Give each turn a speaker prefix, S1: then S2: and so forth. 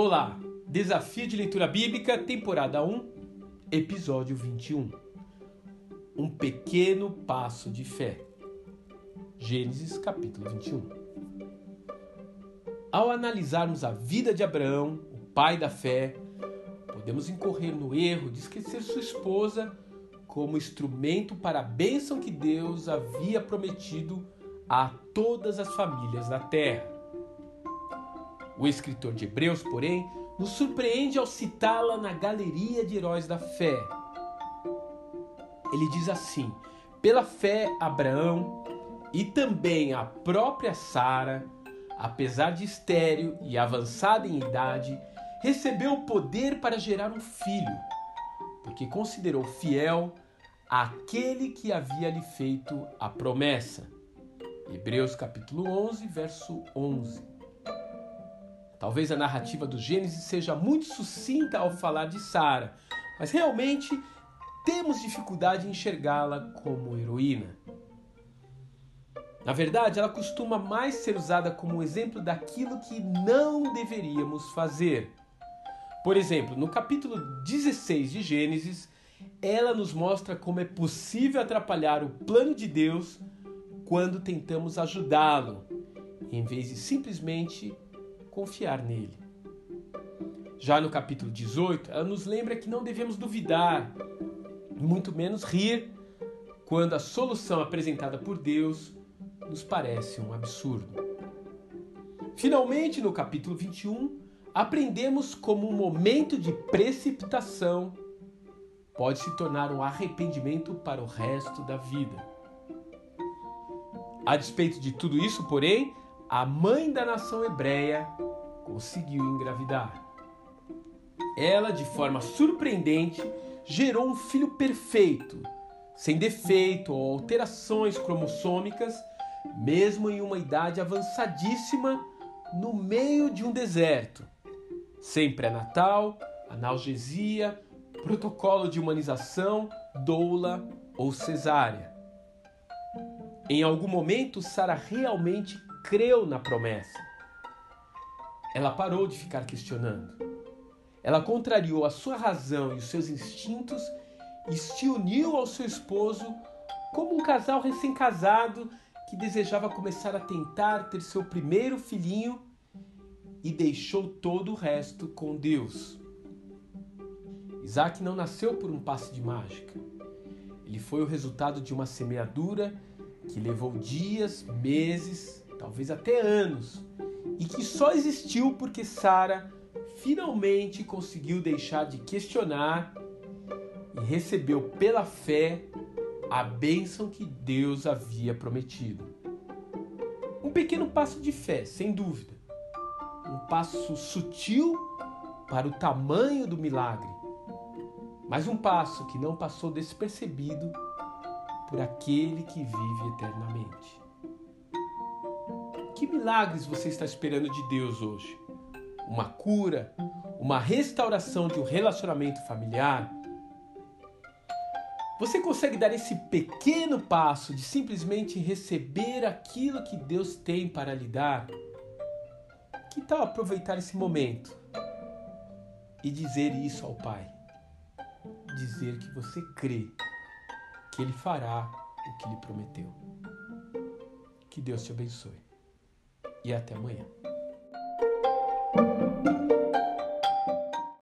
S1: Olá, Desafio de Leitura Bíblica, temporada 1, episódio 21. Um pequeno passo de fé. Gênesis capítulo 21. Ao analisarmos a vida de Abraão, o pai da fé, podemos incorrer no erro de esquecer sua esposa como instrumento para a bênção que Deus havia prometido a todas as famílias da terra. O escritor de Hebreus, porém, nos surpreende ao citá-la na galeria de heróis da fé. Ele diz assim: pela fé, Abraão e também a própria Sara, apesar de estéril e avançada em idade, recebeu o poder para gerar um filho, porque considerou fiel aquele que havia lhe feito a promessa. Hebreus capítulo 11, verso 11. Talvez a narrativa do Gênesis seja muito sucinta ao falar de Sara, mas realmente temos dificuldade em enxergá-la como heroína. Na verdade, ela costuma mais ser usada como exemplo daquilo que não deveríamos fazer. Por exemplo, no capítulo 16 de Gênesis, ela nos mostra como é possível atrapalhar o plano de Deus quando tentamos ajudá-lo, em vez de simplesmente confiar nele. Já no capítulo 18, ela nos lembra que não devemos duvidar, muito menos rir, quando a solução apresentada por Deus nos parece um absurdo. Finalmente, no capítulo 21, aprendemos como um momento de precipitação pode se tornar um arrependimento para o resto da vida. A despeito de tudo isso, porém, a mãe da nação hebreia conseguiu engravidar. Ela, de forma surpreendente, gerou um filho perfeito, sem defeito ou alterações cromossômicas, mesmo em uma idade avançadíssima, no meio de um deserto, sem pré-natal, analgesia, protocolo de humanização, doula ou cesárea. Em algum momento, Sara realmente creu na promessa. Ela parou de ficar questionando. Ela contrariou a sua razão e os seus instintos e se uniu ao seu esposo como um casal recém-casado que desejava começar a tentar ter seu primeiro filhinho e deixou todo o resto com Deus. Isaac não nasceu por um passe de mágica. Ele foi o resultado de uma semeadura que levou dias, meses, talvez até anos, e que só existiu porque Sara finalmente conseguiu deixar de questionar e recebeu pela fé a bênção que Deus havia prometido. Um pequeno passo de fé, sem dúvida. Um passo sutil para o tamanho do milagre, mas um passo que não passou despercebido por aquele que vive eternamente. Que milagres você está esperando de Deus hoje? Uma cura? Uma restauração de um relacionamento familiar? Você consegue dar esse pequeno passo de simplesmente receber aquilo que Deus tem para lhe dar? Que tal aproveitar esse momento e dizer isso ao Pai? Dizer que você crê que Ele fará o que lhe prometeu. Que Deus te abençoe e até amanhã.